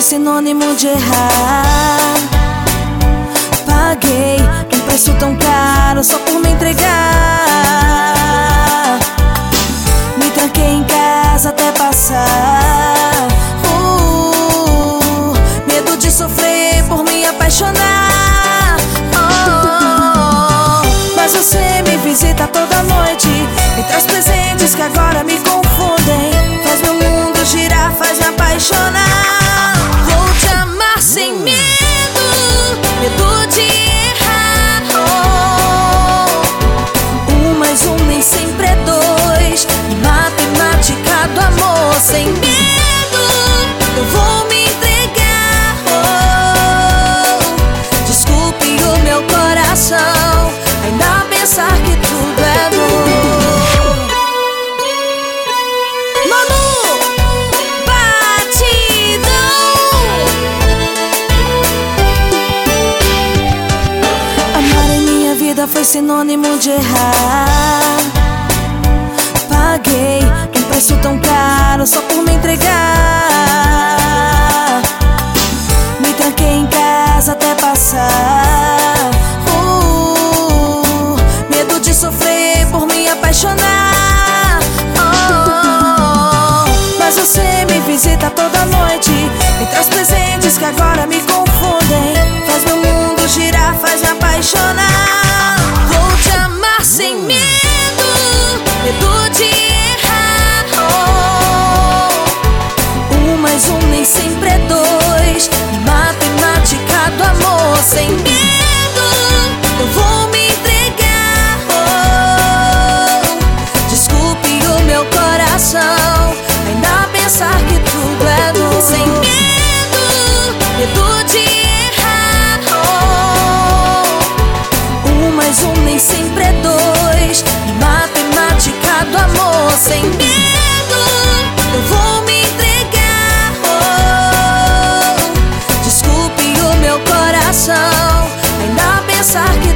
sinônimo de errar. Paguei um preço tão caro só por me entregar. Me tranquei em casa até passar. Uh, medo de sofrer por me apaixonar. Oh, mas você me visita toda noite. Me traz presentes que agora coração, ainda pensar que tudo é bom. Manu, batidão. Amar em minha vida foi sinônimo de errar. Paguei um preço tão caro só por me entregar. Me tranquei em casa até passar. Toda noite. Me traz presentes que agora me confundem. Faz meu mundo girar, faz me apaixonar. Vou te amar sem medo. Medo de sem medo, eu vou me entregar. Oh, desculpe o meu coração, ainda pensar que é sem medo, medo de errar. Oh, um mais um nem sempre é dois. E matemática do amor sem medo, eu vou me entregar. Oh, desculpe o meu coração, ainda pensar que